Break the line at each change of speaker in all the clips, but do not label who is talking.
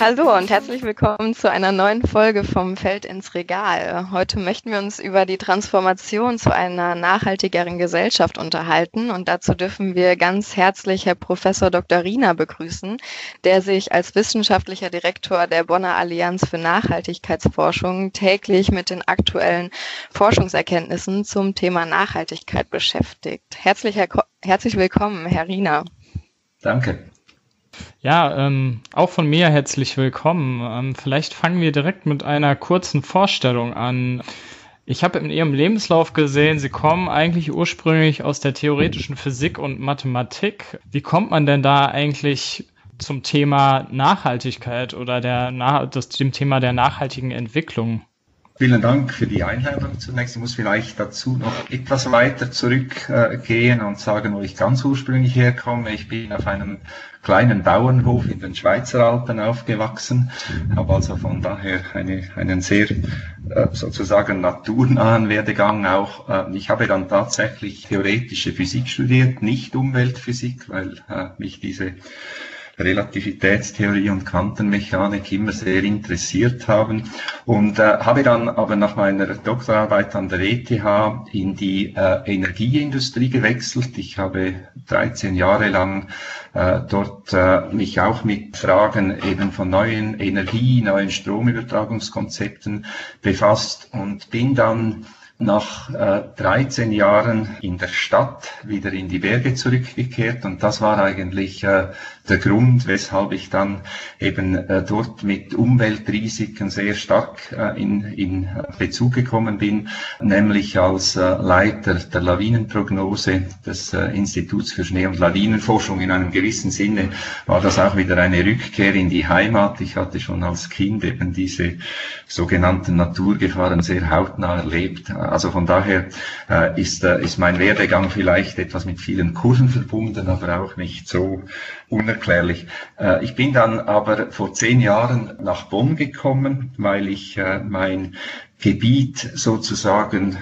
Hallo und herzlich willkommen zu einer neuen Folge vom Feld ins Regal. Heute möchten wir uns über die Transformation zu einer nachhaltigeren Gesellschaft unterhalten und dazu dürfen wir ganz herzlich Herr Professor Dr. Riener begrüßen, der sich als wissenschaftlicher Direktor der Bonner Allianz für Nachhaltigkeitsforschung täglich mit den aktuellen Forschungserkenntnissen zum Thema Nachhaltigkeit beschäftigt. Herzlich, herzlich willkommen, Herr Riener.
Danke.
Ja, ähm, auch von mir herzlich willkommen. Ähm, vielleicht fangen wir direkt mit einer kurzen Vorstellung an. Ich habe in Ihrem Lebenslauf gesehen, Sie kommen eigentlich ursprünglich aus der theoretischen Physik und Mathematik. Wie kommt man denn da eigentlich zum Thema Nachhaltigkeit oder der, das, dem Thema der nachhaltigen Entwicklung?
Vielen Dank für die Einladung zunächst. Ich muss vielleicht dazu noch etwas weiter zurückgehen und sagen, wo ich ganz ursprünglich herkomme. Ich bin auf einem kleinen Bauernhof in den Schweizer Alpen aufgewachsen, habe also von daher eine, einen sehr äh, sozusagen naturnahen Werdegang auch. Äh, ich habe dann tatsächlich theoretische Physik studiert, nicht Umweltphysik, weil äh, mich diese Relativitätstheorie und Quantenmechanik immer sehr interessiert haben und äh, habe dann aber nach meiner Doktorarbeit an der ETH in die äh, Energieindustrie gewechselt. Ich habe 13 Jahre lang äh, dort äh, mich auch mit Fragen eben von neuen Energie, neuen Stromübertragungskonzepten befasst und bin dann nach äh, 13 Jahren in der Stadt wieder in die Berge zurückgekehrt und das war eigentlich äh, der Grund, weshalb ich dann eben äh, dort mit Umweltrisiken sehr stark äh, in, in Bezug gekommen bin, nämlich als äh, Leiter der Lawinenprognose des äh, Instituts für Schnee- und Lawinenforschung. In einem gewissen Sinne war das auch wieder eine Rückkehr in die Heimat. Ich hatte schon als Kind eben diese sogenannten Naturgefahren sehr hautnah erlebt. Also von daher äh, ist, äh, ist mein Werdegang vielleicht etwas mit vielen Kursen verbunden, aber auch nicht so unerklärlich. Äh, ich bin dann aber vor zehn Jahren nach Bonn gekommen, weil ich äh, mein Gebiet sozusagen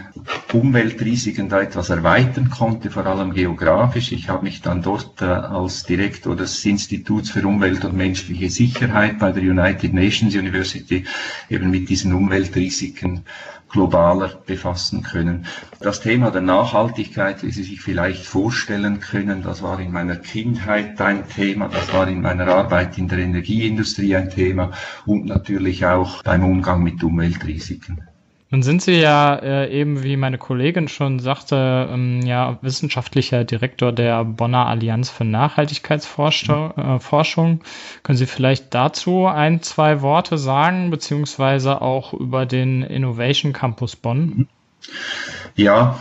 Umweltrisiken da etwas erweitern konnte, vor allem geografisch. Ich habe mich dann dort äh, als Direktor des Instituts für Umwelt und menschliche Sicherheit bei der United Nations University eben mit diesen Umweltrisiken globaler befassen können. Das Thema der Nachhaltigkeit, wie Sie sich vielleicht vorstellen können, das war in meiner Kindheit ein Thema, das war in meiner Arbeit in der Energieindustrie ein Thema und natürlich auch beim Umgang mit Umweltrisiken.
Nun sind Sie ja äh, eben, wie meine Kollegin schon sagte, ähm, ja wissenschaftlicher Direktor der Bonner Allianz für Nachhaltigkeitsforschung. Äh, Forschung. Können Sie vielleicht dazu ein, zwei Worte sagen, beziehungsweise auch über den Innovation Campus Bonn?
Ja,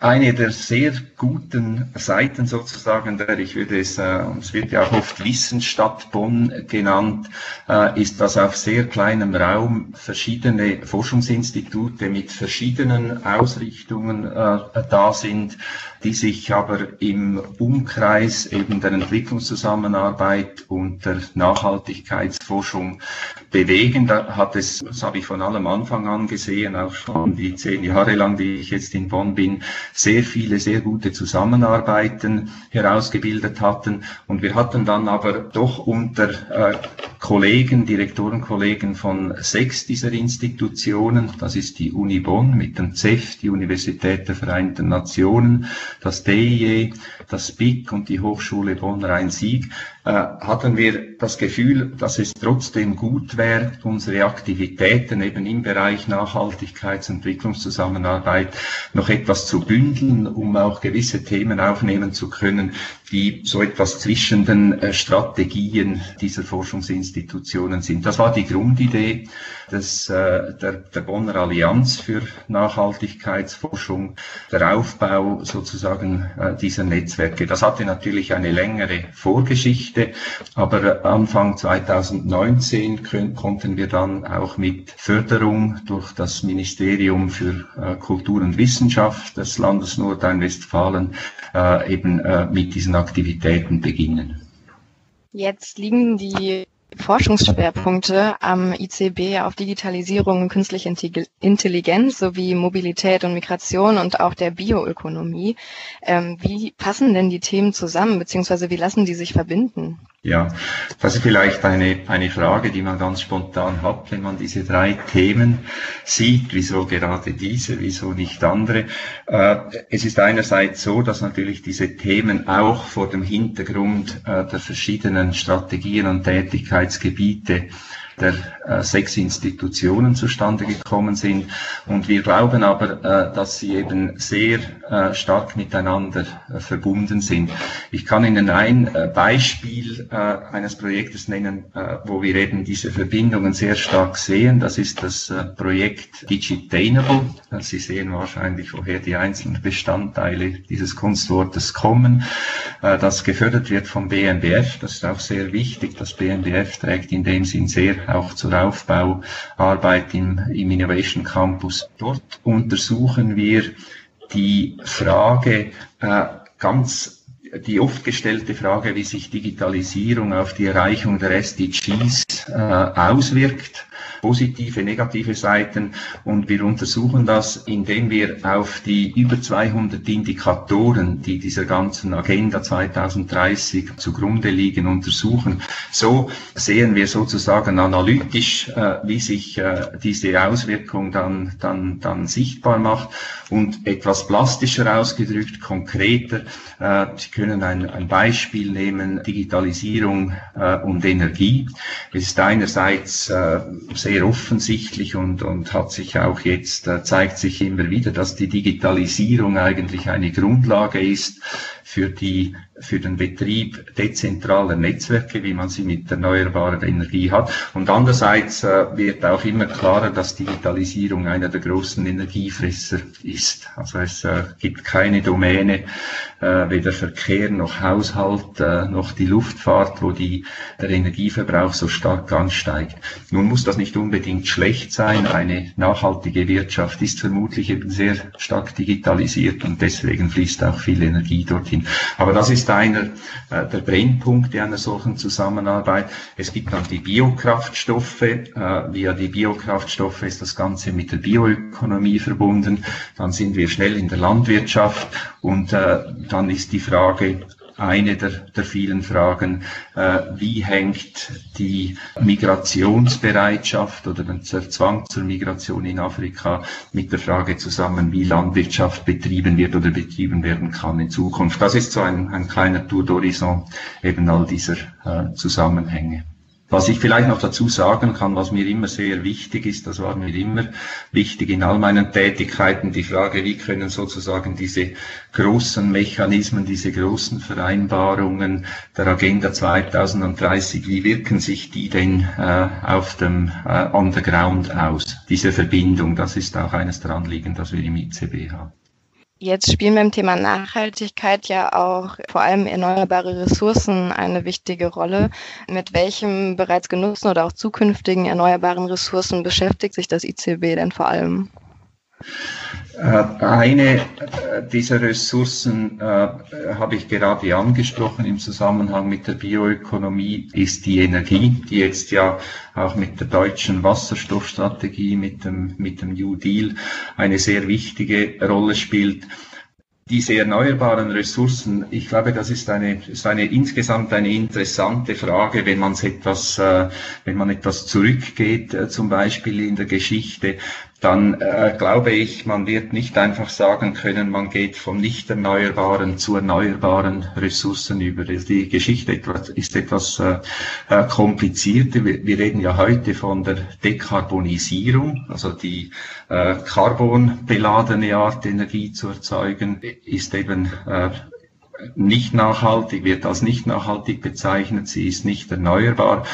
eine der sehr guten Seiten sozusagen, der ich würde es, äh, es wird ja auch oft Wissensstadt Bonn genannt, äh, ist, dass auf sehr kleinem Raum verschiedene Forschungsinstitute mit verschiedenen Ausrichtungen äh, da sind, die sich aber im Umkreis eben der Entwicklungszusammenarbeit und der Nachhaltigkeitsforschung bewegen. Da hat es, das habe ich von allem Anfang an gesehen, auch schon die zehn Jahre lang, die ich jetzt in Bonn bin, sehr viele, sehr gute Zusammenarbeiten herausgebildet hatten. Und wir hatten dann aber doch unter äh, Kollegen, Direktorenkollegen von sechs dieser Institutionen, das ist die Uni Bonn mit dem CEF, die Universität der Vereinten Nationen, das DIE, das BIC und die Hochschule Bonn-Rhein-Sieg, hatten wir das Gefühl, dass es trotzdem gut wäre, unsere Aktivitäten eben im Bereich Nachhaltigkeits- und Entwicklungszusammenarbeit noch etwas zu bündeln, um auch gewisse Themen aufnehmen zu können, die so etwas zwischen den äh, Strategien dieser Forschungsinstitutionen sind. Das war die Grundidee des, äh, der, der Bonner Allianz für Nachhaltigkeitsforschung, der Aufbau sozusagen äh, dieser Netzwerke. Das hatte natürlich eine längere Vorgeschichte, aber Anfang 2019 können, konnten wir dann auch mit Förderung durch das Ministerium für Kultur und Wissenschaft des Landes Nordrhein-Westfalen eben mit diesen Aktivitäten beginnen.
Jetzt liegen die Forschungsschwerpunkte am ICB auf Digitalisierung, künstliche Intelligenz sowie Mobilität und Migration und auch der Bioökonomie. Ähm, wie passen denn die Themen zusammen, beziehungsweise wie lassen die sich verbinden?
Ja, das ist vielleicht eine, eine Frage, die man ganz spontan hat, wenn man diese drei Themen sieht. Wieso gerade diese, wieso nicht andere? Äh, es ist einerseits so, dass natürlich diese Themen auch vor dem Hintergrund äh, der verschiedenen Strategien und Tätigkeitsgebiete der äh, sechs Institutionen zustande gekommen sind. Und wir glauben aber, äh, dass sie eben sehr äh, stark miteinander äh, verbunden sind. Ich kann Ihnen ein äh, Beispiel äh, eines Projektes nennen, wo wir eben diese Verbindungen sehr stark sehen. Das ist das Projekt Digitainable. Sie sehen wahrscheinlich, woher die einzelnen Bestandteile dieses Kunstwortes kommen. das gefördert wird vom BMBF. Das ist auch sehr wichtig. Das BMBF trägt in dem Sinn sehr auch zur Aufbauarbeit im, im Innovation Campus. Dort untersuchen wir die Frage äh, ganz die oft gestellte Frage, wie sich Digitalisierung auf die Erreichung der SDGs äh, auswirkt positive, negative Seiten und wir untersuchen das, indem wir auf die über 200 Indikatoren, die dieser ganzen Agenda 2030 zugrunde liegen, untersuchen. So sehen wir sozusagen analytisch, äh, wie sich äh, diese Auswirkung dann, dann, dann sichtbar macht und etwas plastischer ausgedrückt, konkreter. Äh, Sie können ein, ein Beispiel nehmen, Digitalisierung äh, und Energie. Es ist einerseits äh, sehr offensichtlich und, und hat sich auch jetzt, äh, zeigt sich immer wieder, dass die Digitalisierung eigentlich eine Grundlage ist für, die, für den Betrieb dezentraler Netzwerke, wie man sie mit erneuerbarer Energie hat. Und andererseits äh, wird auch immer klarer, dass Digitalisierung einer der großen Energiefresser ist. Also es äh, gibt keine Domäne, äh, weder Verkehr noch Haushalt noch die Luftfahrt, wo die, der Energieverbrauch so stark ansteigt. Nun muss das nicht unbedingt schlecht sein. Eine nachhaltige Wirtschaft ist vermutlich eben sehr stark digitalisiert und deswegen fließt auch viel Energie dorthin. Aber das ist einer äh, der Brennpunkte einer solchen Zusammenarbeit. Es gibt dann die Biokraftstoffe. Äh, via die Biokraftstoffe ist das Ganze mit der Bioökonomie verbunden. Dann sind wir schnell in der Landwirtschaft und äh, dann ist die Frage, eine der, der vielen Fragen, äh, wie hängt die Migrationsbereitschaft oder der Zwang zur Migration in Afrika mit der Frage zusammen, wie Landwirtschaft betrieben wird oder betrieben werden kann in Zukunft. Das ist so ein, ein kleiner Tour d'horizon eben all dieser äh, Zusammenhänge. Was ich vielleicht noch dazu sagen kann, was mir immer sehr wichtig ist, das war mir immer wichtig in all meinen Tätigkeiten, die Frage, wie können sozusagen diese großen Mechanismen, diese großen Vereinbarungen der Agenda 2030, wie wirken sich die denn äh, auf dem äh, Underground aus? Diese Verbindung, das ist auch eines der Anliegen, das wir im ICB haben.
Jetzt spielen beim Thema Nachhaltigkeit ja auch vor allem erneuerbare Ressourcen eine wichtige Rolle. Mit welchem bereits genutzten oder auch zukünftigen erneuerbaren Ressourcen beschäftigt sich das ICB denn vor allem?
Äh, eine äh, dieser Ressourcen äh, habe ich gerade angesprochen im Zusammenhang mit der Bioökonomie, ist die Energie, die jetzt ja auch mit der deutschen Wasserstoffstrategie, mit dem, mit dem New Deal eine sehr wichtige Rolle spielt. Diese erneuerbaren Ressourcen, ich glaube, das ist eine, ist eine insgesamt eine interessante Frage, wenn man etwas, äh, wenn man etwas zurückgeht, zum Beispiel in der Geschichte dann äh, glaube ich, man wird nicht einfach sagen können, man geht von nicht erneuerbaren zu erneuerbaren Ressourcen über. Die Geschichte ist etwas äh, äh, komplizierter. Wir, wir, reden ja heute von der Dekarbonisierung, also die äh, carbonbeladene Art Energie zu erzeugen, ist eben äh, nicht nachhaltig, wird als nicht nachhaltig bezeichnet, sie ist nicht erneuerbar.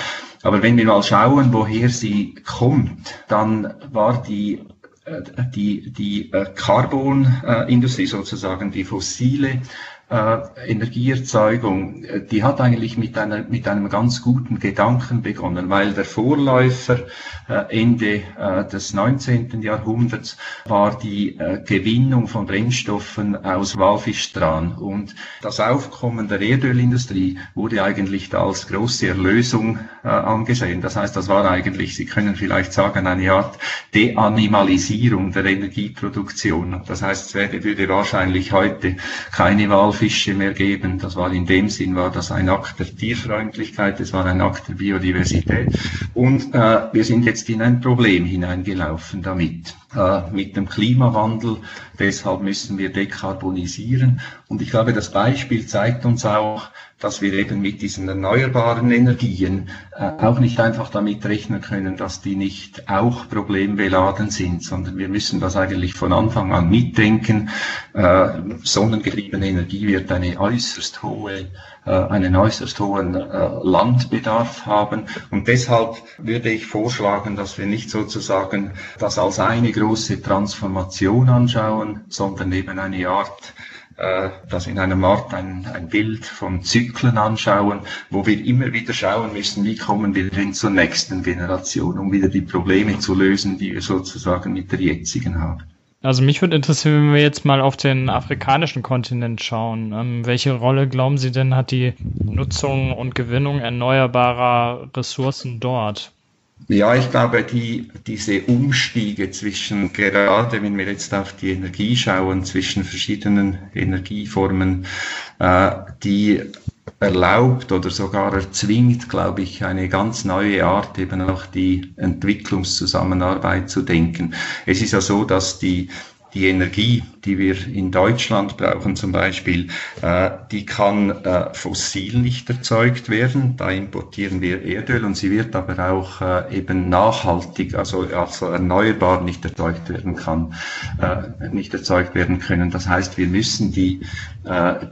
Aber wenn wir mal schauen, woher sie kommt, dann war die äh, die, die äh, Carbon-Industrie sozusagen, die fossile äh, Energieerzeugung, die hat eigentlich mit, einer, mit einem ganz guten Gedanken begonnen, weil der Vorläufer Ende des 19. Jahrhunderts war die Gewinnung von Brennstoffen aus Walfischstrahlen. Und das Aufkommen der Erdölindustrie wurde eigentlich als große Erlösung äh, angesehen. Das heißt, das war eigentlich, Sie können vielleicht sagen, eine Art Deanimalisierung der Energieproduktion. Das heißt, es würde wahrscheinlich heute keine Walfische mehr geben. Das war in dem Sinn, war das ein Akt der Tierfreundlichkeit, es war ein Akt der Biodiversität. Und äh, wir sind jetzt in ein Problem hineingelaufen damit, äh, mit dem Klimawandel. Deshalb müssen wir dekarbonisieren. Und ich glaube, das Beispiel zeigt uns auch, dass wir eben mit diesen erneuerbaren Energien äh, auch nicht einfach damit rechnen können, dass die nicht auch problembeladen sind, sondern wir müssen das eigentlich von Anfang an mitdenken. Äh, sonnengetriebene Energie wird eine äußerst hohe äh, einen äußerst hohen äh, Landbedarf haben. Und deshalb würde ich vorschlagen, dass wir nicht sozusagen das als eine große Transformation anschauen, sondern eben eine Art äh, das in einem Ort ein, ein Bild von Zyklen anschauen, wo wir immer wieder schauen müssen, wie kommen wir denn zur nächsten Generation, um wieder die Probleme zu lösen, die wir sozusagen mit der jetzigen haben.
Also mich würde interessieren, wenn wir jetzt mal auf den afrikanischen Kontinent schauen. Ähm, welche Rolle glauben Sie denn hat die Nutzung und Gewinnung erneuerbarer Ressourcen dort?
Ja, ich glaube, die, diese Umstiege zwischen, gerade wenn wir jetzt auf die Energie schauen, zwischen verschiedenen Energieformen, äh, die erlaubt oder sogar erzwingt, glaube ich, eine ganz neue Art, eben auch die Entwicklungszusammenarbeit zu denken. Es ist ja so, dass die die Energie, die wir in Deutschland brauchen zum Beispiel, äh, die kann äh, fossil nicht erzeugt werden. Da importieren wir Erdöl und sie wird aber auch äh, eben nachhaltig, also, also erneuerbar nicht erzeugt werden kann, äh, nicht erzeugt werden können. Das heißt, wir müssen die,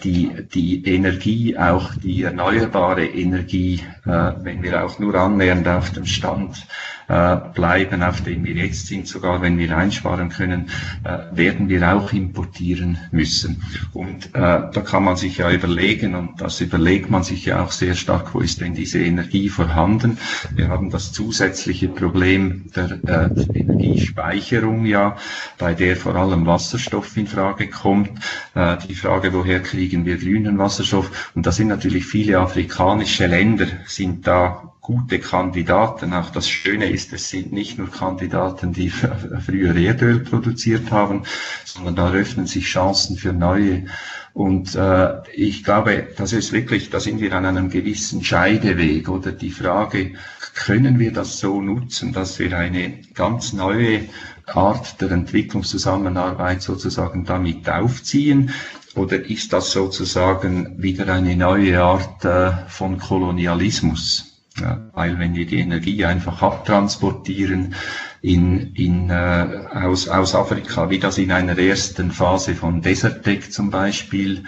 die, die Energie, auch die erneuerbare Energie, äh, wenn wir auch nur annähernd auf dem Stand äh, bleiben, auf dem wir jetzt sind, sogar wenn wir einsparen können, äh, werden wir auch importieren müssen. Und äh, da kann man sich ja überlegen, und das überlegt man sich ja auch sehr stark, wo ist denn diese Energie vorhanden? Wir haben das zusätzliche Problem der äh, Energiespeicherung ja, bei der vor allem Wasserstoff in Frage kommt. Äh, die Frage, woher kriegen wir grünen Wasserstoff? Und da sind natürlich viele afrikanische Länder sind da gute Kandidaten. Auch das Schöne ist, es sind nicht nur Kandidaten, die früher Erdöl produziert haben, sondern da öffnen sich Chancen für neue. Und äh, ich glaube, das ist wirklich, da sind wir an einem gewissen Scheideweg oder die Frage, können wir das so nutzen, dass wir eine ganz neue Art der Entwicklungszusammenarbeit sozusagen damit aufziehen? Oder ist das sozusagen wieder eine neue Art äh, von Kolonialismus? Ja, weil wenn wir die Energie einfach abtransportieren in, in, äh, aus, aus Afrika, wie das in einer ersten Phase von Desertec zum Beispiel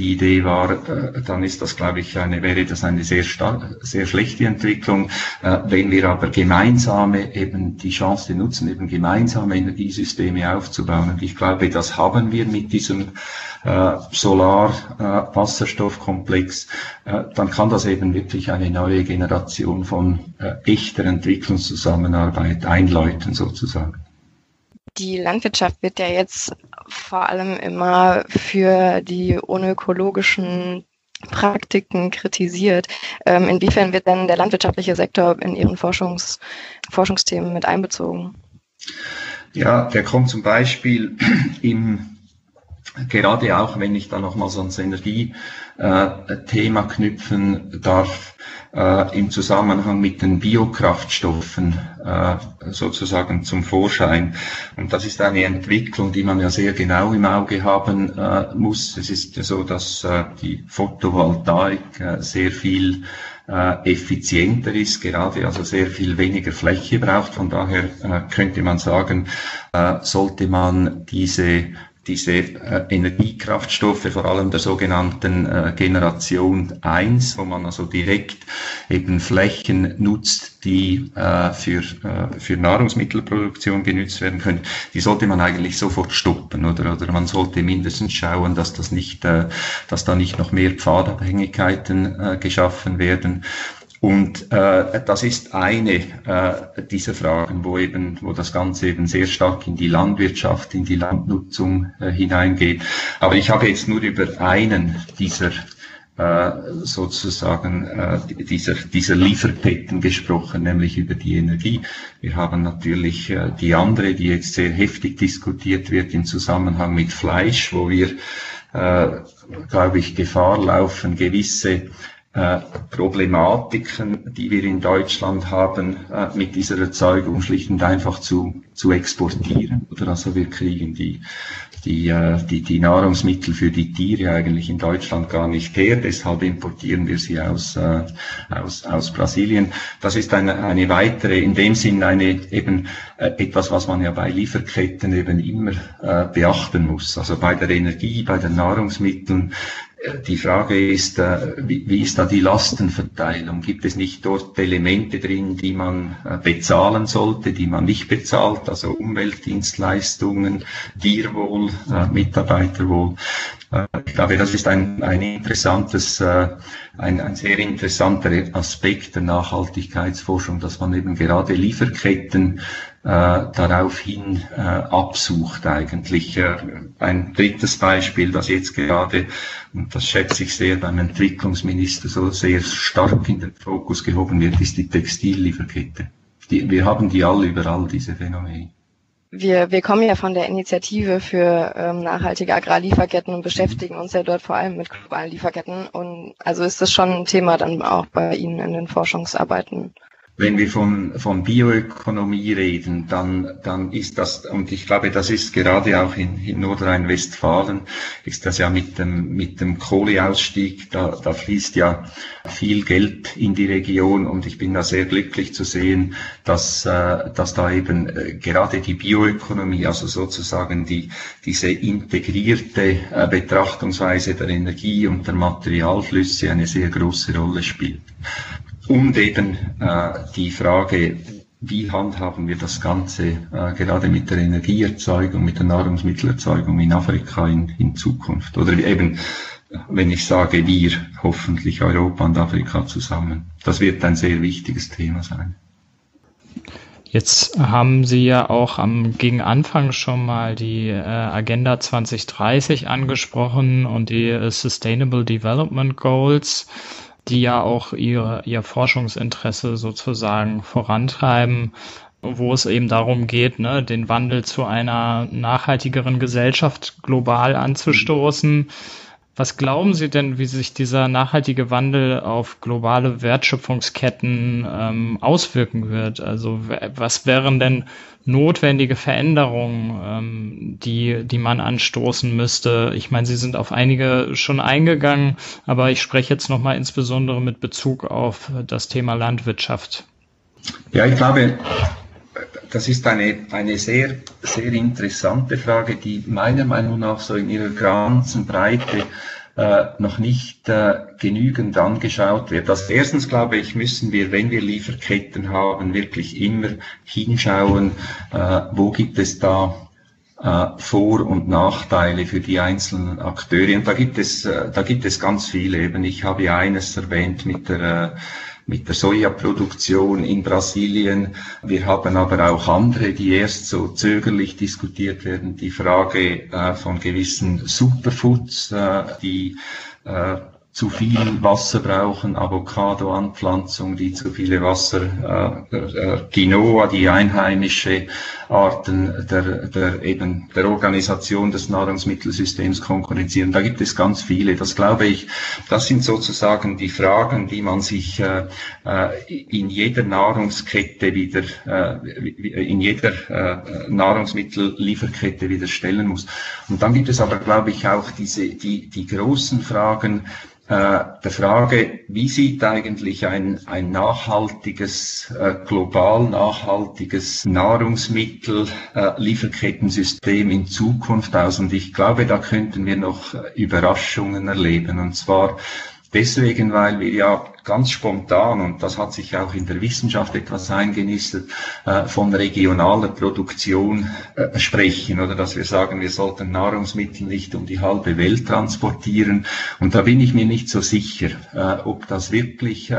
die Idee war, äh, dann ist das, glaube ich, eine, wäre das eine sehr, sehr schlechte Entwicklung. Äh, wenn wir aber gemeinsame eben die Chance nutzen, eben gemeinsame Energiesysteme aufzubauen, und ich glaube, das haben wir mit diesem äh, Solar-Wasserstoffkomplex, dann kann das eben wirklich eine neue Generation von echter Entwicklungszusammenarbeit einläuten sozusagen.
Die Landwirtschaft wird ja jetzt vor allem immer für die unökologischen Praktiken kritisiert. Ähm, inwiefern wird denn der landwirtschaftliche Sektor in Ihren Forschungs Forschungsthemen mit einbezogen?
Ja, der kommt zum Beispiel im gerade auch wenn ich da nochmals ans Energiethema knüpfen darf, äh, im Zusammenhang mit den Biokraftstoffen äh, sozusagen zum Vorschein. Und das ist eine Entwicklung, die man ja sehr genau im Auge haben äh, muss. Es ist ja so, dass äh, die Photovoltaik äh, sehr viel äh, effizienter ist, gerade also sehr viel weniger Fläche braucht. Von daher äh, könnte man sagen, äh, sollte man diese diese äh, Energiekraftstoffe, vor allem der sogenannten äh, Generation 1, wo man also direkt eben Flächen nutzt, die äh, für, äh, für Nahrungsmittelproduktion genutzt werden können, die sollte man eigentlich sofort stoppen, oder? Oder man sollte mindestens schauen, dass das nicht, äh, dass da nicht noch mehr Pfadabhängigkeiten äh, geschaffen werden. Und äh, das ist eine äh, dieser Fragen, wo eben, wo das Ganze eben sehr stark in die Landwirtschaft, in die Landnutzung äh, hineingeht. Aber ich habe jetzt nur über einen dieser äh, sozusagen äh, dieser, dieser Lieferketten gesprochen, nämlich über die Energie. Wir haben natürlich äh, die andere, die jetzt sehr heftig diskutiert wird im Zusammenhang mit Fleisch, wo wir äh, glaube ich, Gefahr laufen, gewisse Problematiken, die wir in Deutschland haben, äh, mit dieser Erzeugung schlicht und einfach zu, zu exportieren. Oder also wir kriegen die, die, äh, die, die Nahrungsmittel für die Tiere eigentlich in Deutschland gar nicht her, deshalb importieren wir sie aus, äh, aus, aus Brasilien. Das ist eine, eine weitere, in dem Sinn eine eben äh, etwas, was man ja bei Lieferketten eben immer äh, beachten muss. Also bei der Energie, bei den Nahrungsmitteln, die Frage ist, äh, wie ist da die Lastenverteilung? Gibt es nicht dort Elemente drin, die man äh, bezahlen sollte, die man nicht bezahlt, also Umweltdienstleistungen, Tierwohl, äh, Mitarbeiterwohl? Ich glaube, das ist ein, ein interessantes, ein, ein sehr interessanter Aspekt der Nachhaltigkeitsforschung, dass man eben gerade Lieferketten daraufhin äh, absucht eigentlich. Äh, ein drittes Beispiel, das jetzt gerade, und das schätze ich sehr beim Entwicklungsminister so sehr stark in den Fokus gehoben wird, ist die Textillieferkette. Die, wir haben die alle überall, diese Phänomene.
Wir, wir kommen ja von der Initiative für ähm, nachhaltige Agrarlieferketten und beschäftigen uns ja dort vor allem mit globalen Lieferketten. Und also ist das schon ein Thema dann auch bei Ihnen in den Forschungsarbeiten?
Wenn wir von, von Bioökonomie reden, dann, dann ist das, und ich glaube, das ist gerade auch in, in Nordrhein-Westfalen, ist das ja mit dem, mit dem Kohleausstieg, da, da fließt ja viel Geld in die Region und ich bin da sehr glücklich zu sehen, dass, äh, dass da eben äh, gerade die Bioökonomie, also sozusagen die, diese integrierte äh, Betrachtungsweise der Energie und der Materialflüsse eine sehr große Rolle spielt und eben äh, die Frage, wie handhaben wir das Ganze äh, gerade mit der Energieerzeugung, mit der Nahrungsmittelerzeugung in Afrika in, in Zukunft? Oder eben, wenn ich sage wir, hoffentlich Europa und Afrika zusammen. Das wird ein sehr wichtiges Thema sein.
Jetzt haben Sie ja auch am gegen Anfang schon mal die äh, Agenda 2030 angesprochen und die äh, Sustainable Development Goals die ja auch ihr, ihr Forschungsinteresse sozusagen vorantreiben, wo es eben darum geht, ne, den Wandel zu einer nachhaltigeren Gesellschaft global anzustoßen. Was glauben Sie denn, wie sich dieser nachhaltige Wandel auf globale Wertschöpfungsketten ähm, auswirken wird? Also was wären denn notwendige Veränderungen, ähm, die, die man anstoßen müsste? Ich meine, Sie sind auf einige schon eingegangen, aber ich spreche jetzt nochmal insbesondere mit Bezug auf das Thema Landwirtschaft.
Ja, ich glaube, das ist eine, eine sehr, sehr interessante Frage, die meiner Meinung nach so in ihrer ganzen Breite äh, noch nicht äh, genügend angeschaut wird. Also erstens glaube ich, müssen wir, wenn wir Lieferketten haben, wirklich immer hinschauen, äh, wo gibt es da äh, Vor- und Nachteile für die einzelnen Akteure. Und da gibt es, äh, da gibt es ganz viele. Eben, ich habe ja eines erwähnt mit der äh, mit der Sojaproduktion in Brasilien. Wir haben aber auch andere, die erst so zögerlich diskutiert werden. Die Frage äh, von gewissen Superfoods, äh, die äh, zu viel Wasser brauchen, Avocado-Anpflanzung, die zu viele Wasser, äh, äh, Quinoa, die einheimische Arten der, der, eben der Organisation des Nahrungsmittelsystems konkurrenzieren. Da gibt es ganz viele. Das glaube ich, das sind sozusagen die Fragen, die man sich äh, äh in jeder Nahrungskette wieder, äh, in jeder äh, Nahrungsmittellieferkette wieder stellen muss. Und dann gibt es aber, glaube ich, auch diese, die, die großen Fragen, der Frage, wie sieht eigentlich ein, ein nachhaltiges, äh, global nachhaltiges Nahrungsmittel-Lieferkettensystem äh, in Zukunft aus? Und ich glaube, da könnten wir noch äh, Überraschungen erleben. Und zwar deswegen, weil wir ja ganz spontan, und das hat sich auch in der Wissenschaft etwas eingenistet, äh, von regionaler Produktion äh, sprechen oder dass wir sagen, wir sollten Nahrungsmittel nicht um die halbe Welt transportieren. Und da bin ich mir nicht so sicher, äh, ob das wirklich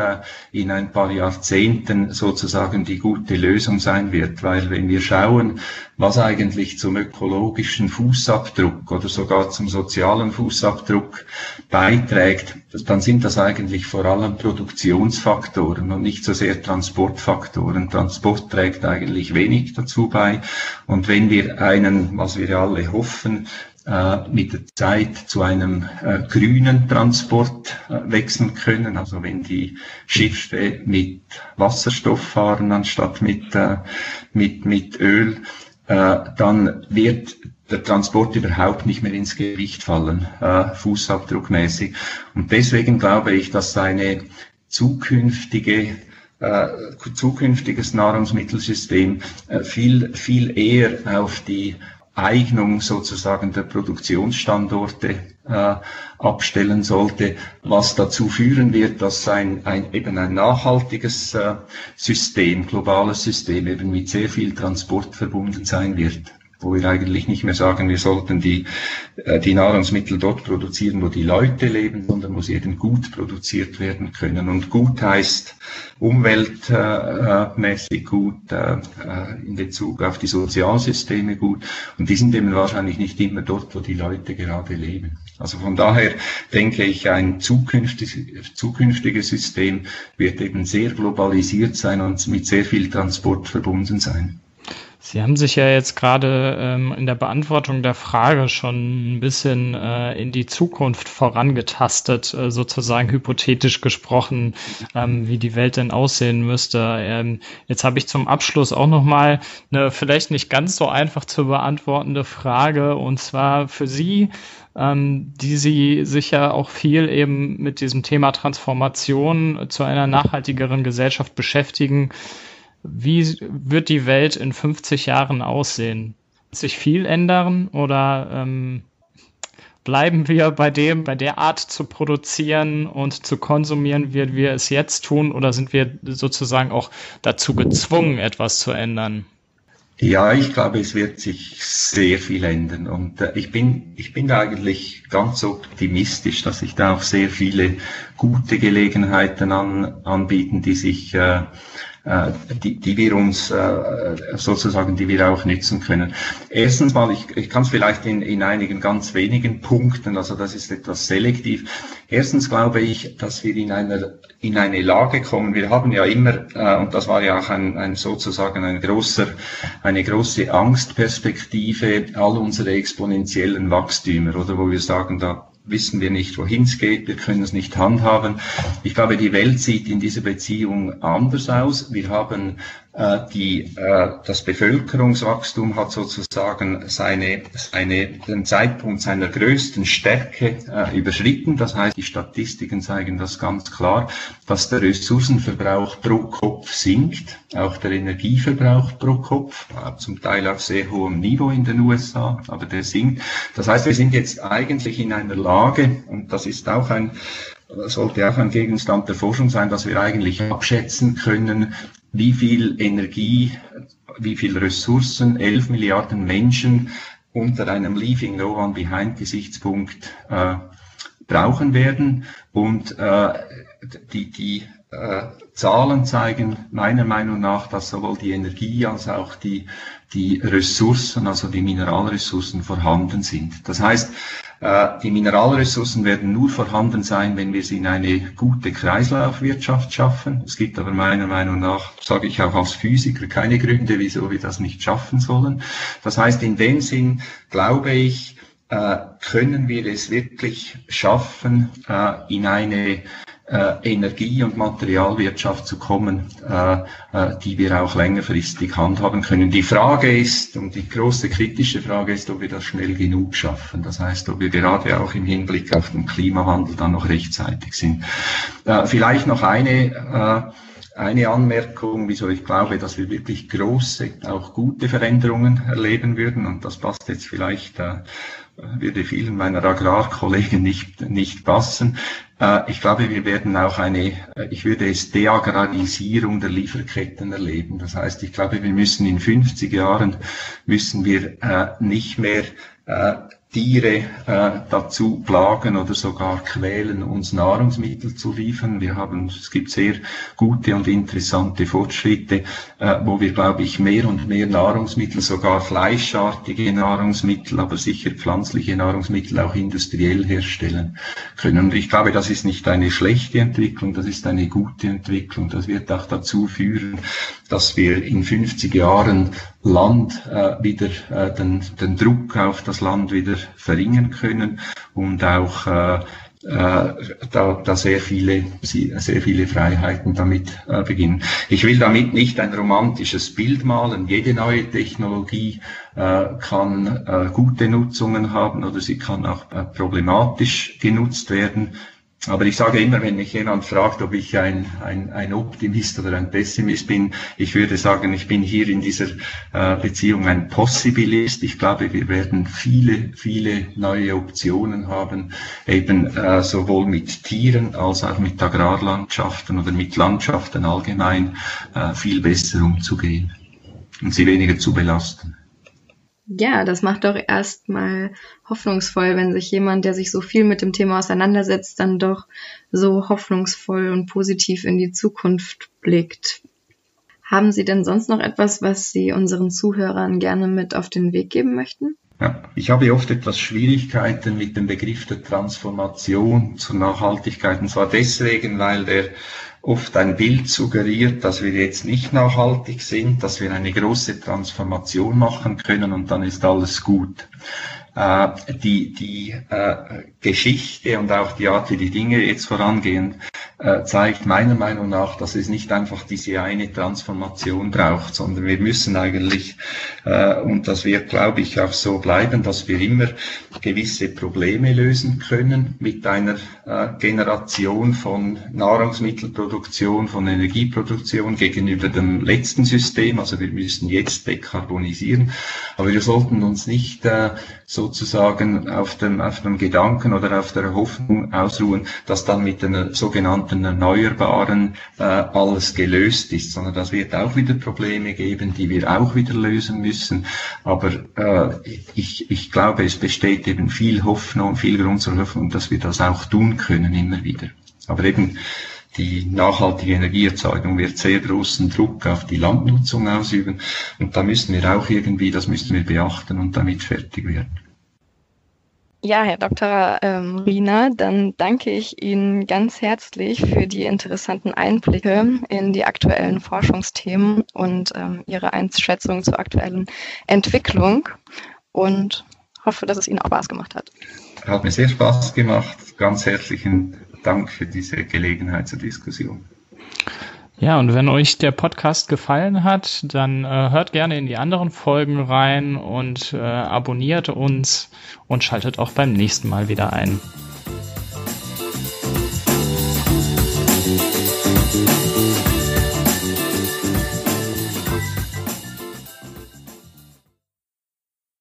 in ein paar Jahrzehnten sozusagen die gute Lösung sein wird, weil wenn wir schauen, was eigentlich zum ökologischen Fußabdruck oder sogar zum sozialen Fußabdruck beiträgt, dann sind das eigentlich vor allem Produktionsfaktoren und nicht so sehr Transportfaktoren. Transport trägt eigentlich wenig dazu bei. Und wenn wir einen, was wir alle hoffen, äh, mit der Zeit zu einem äh, grünen Transport äh, wechseln können. Also wenn die Schiffe mit Wasserstoff fahren anstatt mit, äh, mit, mit Öl, äh, dann wird der Transport überhaupt nicht mehr ins Gewicht fallen, äh, fußabdruckmäßig. Und deswegen glaube ich, dass eine zukünftige äh, zukünftiges Nahrungsmittelsystem äh, viel, viel eher auf die Eignung sozusagen der Produktionsstandorte äh, abstellen sollte, was dazu führen wird, dass ein, ein eben ein nachhaltiges äh, System, globales System eben mit sehr viel Transport verbunden sein wird wo wir eigentlich nicht mehr sagen, wir sollten die, äh, die Nahrungsmittel dort produzieren, wo die Leute leben, sondern wo sie eben gut produziert werden können. Und gut heißt umweltmäßig gut, äh, äh, in Bezug auf die Sozialsysteme gut. Und die sind eben wahrscheinlich nicht immer dort, wo die Leute gerade leben. Also von daher denke ich, ein zukünftiges, zukünftiges System wird eben sehr globalisiert sein und mit sehr viel Transport verbunden sein.
Sie haben sich ja jetzt gerade ähm, in der Beantwortung der Frage schon ein bisschen äh, in die Zukunft vorangetastet, äh, sozusagen hypothetisch gesprochen, ähm, wie die Welt denn aussehen müsste. Ähm, jetzt habe ich zum Abschluss auch noch mal eine vielleicht nicht ganz so einfach zu beantwortende Frage und zwar für Sie, ähm, die Sie sich ja auch viel eben mit diesem Thema Transformation zu einer nachhaltigeren Gesellschaft beschäftigen. Wie wird die Welt in 50 Jahren aussehen? Wird sich viel ändern oder ähm, bleiben wir bei dem, bei der Art zu produzieren und zu konsumieren, wie wir es jetzt tun, oder sind wir sozusagen auch dazu gezwungen, etwas zu ändern?
Ja, ich glaube, es wird sich sehr viel ändern und äh, ich bin ich bin eigentlich ganz optimistisch, dass sich da auch sehr viele gute Gelegenheiten an, anbieten, die sich äh, die, die wir uns äh, sozusagen, die wir auch nützen können. Erstens mal, ich, ich kann es vielleicht in, in einigen ganz wenigen Punkten, also das ist etwas selektiv. Erstens glaube ich, dass wir in einer in eine Lage kommen. Wir haben ja immer, äh, und das war ja auch ein, ein sozusagen ein großer, eine große Angstperspektive, all unsere exponentiellen Wachstümer, oder wo wir sagen, da wissen wir nicht, wohin es geht, wir können es nicht handhaben. Ich glaube, die Welt sieht in dieser Beziehung anders aus. Wir haben die, äh, das Bevölkerungswachstum hat sozusagen seine, seine, den Zeitpunkt seiner größten Stärke äh, überschritten. Das heißt, die Statistiken zeigen das ganz klar, dass der Ressourcenverbrauch pro Kopf sinkt, auch der Energieverbrauch pro Kopf, äh, zum Teil auf sehr hohem Niveau in den USA, aber der sinkt. Das heißt, wir sind jetzt eigentlich in einer Lage, und das ist auch ein sollte auch ein Gegenstand der Forschung sein, dass wir eigentlich abschätzen können, wie viel Energie, wie viel Ressourcen 11 Milliarden Menschen unter einem Leaving No One Behind Gesichtspunkt äh, brauchen werden. Und äh, die, die äh, Zahlen zeigen meiner Meinung nach, dass sowohl die Energie als auch die, die Ressourcen, also die Mineralressourcen vorhanden sind. Das heißt, die Mineralressourcen werden nur vorhanden sein, wenn wir sie in eine gute Kreislaufwirtschaft schaffen. Es gibt aber meiner Meinung nach, sage ich auch als Physiker, keine Gründe, wieso wir das nicht schaffen sollen. Das heißt, in dem Sinn glaube ich, äh, können wir es wirklich schaffen, äh, in eine äh, Energie- und Materialwirtschaft zu kommen, äh, äh, die wir auch längerfristig handhaben können. Die Frage ist, und die große kritische Frage ist, ob wir das schnell genug schaffen. Das heißt, ob wir gerade auch im Hinblick auf den Klimawandel dann noch rechtzeitig sind. Äh, vielleicht noch eine äh, eine Anmerkung, wieso ich glaube, dass wir wirklich große, auch gute Veränderungen erleben würden. Und das passt jetzt vielleicht, äh, würde vielen meiner Agrarkollegen nicht, nicht passen. Äh, ich glaube, wir werden auch eine, äh, ich würde es Deagrarisierung der Lieferketten erleben. Das heißt, ich glaube, wir müssen in 50 Jahren, müssen wir äh, nicht mehr Tiere dazu plagen oder sogar quälen, uns Nahrungsmittel zu liefern. Wir haben, es gibt sehr gute und interessante Fortschritte, wo wir, glaube ich, mehr und mehr Nahrungsmittel, sogar fleischartige Nahrungsmittel, aber sicher pflanzliche Nahrungsmittel auch industriell herstellen können. Und ich glaube, das ist nicht eine schlechte Entwicklung, das ist eine gute Entwicklung. Das wird auch dazu führen, dass wir in 50 Jahren Land äh, wieder äh, den, den Druck auf das Land wieder verringern können und auch äh, äh, da, da sehr viele, sehr viele Freiheiten damit äh, beginnen. Ich will damit nicht ein romantisches Bild malen. Jede neue Technologie äh, kann äh, gute Nutzungen haben oder sie kann auch äh, problematisch genutzt werden. Aber ich sage immer, wenn mich jemand fragt, ob ich ein, ein, ein Optimist oder ein Pessimist bin, ich würde sagen, ich bin hier in dieser äh, Beziehung ein Possibilist. Ich glaube, wir werden viele, viele neue Optionen haben, eben äh, sowohl mit Tieren als auch mit Agrarlandschaften oder mit Landschaften allgemein äh, viel besser umzugehen und sie weniger zu belasten.
Ja, das macht doch erstmal hoffnungsvoll, wenn sich jemand, der sich so viel mit dem Thema auseinandersetzt, dann doch so hoffnungsvoll und positiv in die Zukunft blickt. Haben Sie denn sonst noch etwas, was Sie unseren Zuhörern gerne mit auf den Weg geben möchten?
Ja, ich habe oft etwas Schwierigkeiten mit dem Begriff der Transformation zur Nachhaltigkeit. Und zwar deswegen, weil der oft ein Bild suggeriert, dass wir jetzt nicht nachhaltig sind, dass wir eine große Transformation machen können und dann ist alles gut. Äh, die die äh, Geschichte und auch die Art, wie die Dinge jetzt vorangehen, äh, zeigt meiner Meinung nach, dass es nicht einfach diese eine Transformation braucht, sondern wir müssen eigentlich, äh, und das wird, glaube ich, auch so bleiben, dass wir immer gewisse Probleme lösen können mit einer äh, Generation von Nahrungsmittelproduktion, von Energieproduktion gegenüber dem letzten System. Also wir müssen jetzt dekarbonisieren, aber wir sollten uns nicht äh, sozusagen auf dem, auf dem Gedanken oder auf der Hoffnung ausruhen, dass dann mit den sogenannten Erneuerbaren äh, alles gelöst ist, sondern das wird auch wieder Probleme geben, die wir auch wieder lösen müssen. Aber äh, ich, ich glaube, es besteht eben viel Hoffnung, viel Grund zur Hoffnung, dass wir das auch tun können immer wieder. Aber eben die nachhaltige Energieerzeugung wird sehr großen Druck auf die Landnutzung ausüben und da müssen wir auch irgendwie, das müssen wir beachten und damit fertig werden.
Ja, Herr Dr. Ähm, Riener, dann danke ich Ihnen ganz herzlich für die interessanten Einblicke in die aktuellen Forschungsthemen und ähm, Ihre Einschätzung zur aktuellen Entwicklung und hoffe, dass es Ihnen auch Spaß gemacht hat.
Hat mir sehr Spaß gemacht. Ganz herzlichen Dank für diese Gelegenheit zur Diskussion.
Ja, und wenn euch der Podcast gefallen hat, dann äh, hört gerne in die anderen Folgen rein und äh, abonniert uns und schaltet auch beim nächsten Mal wieder ein.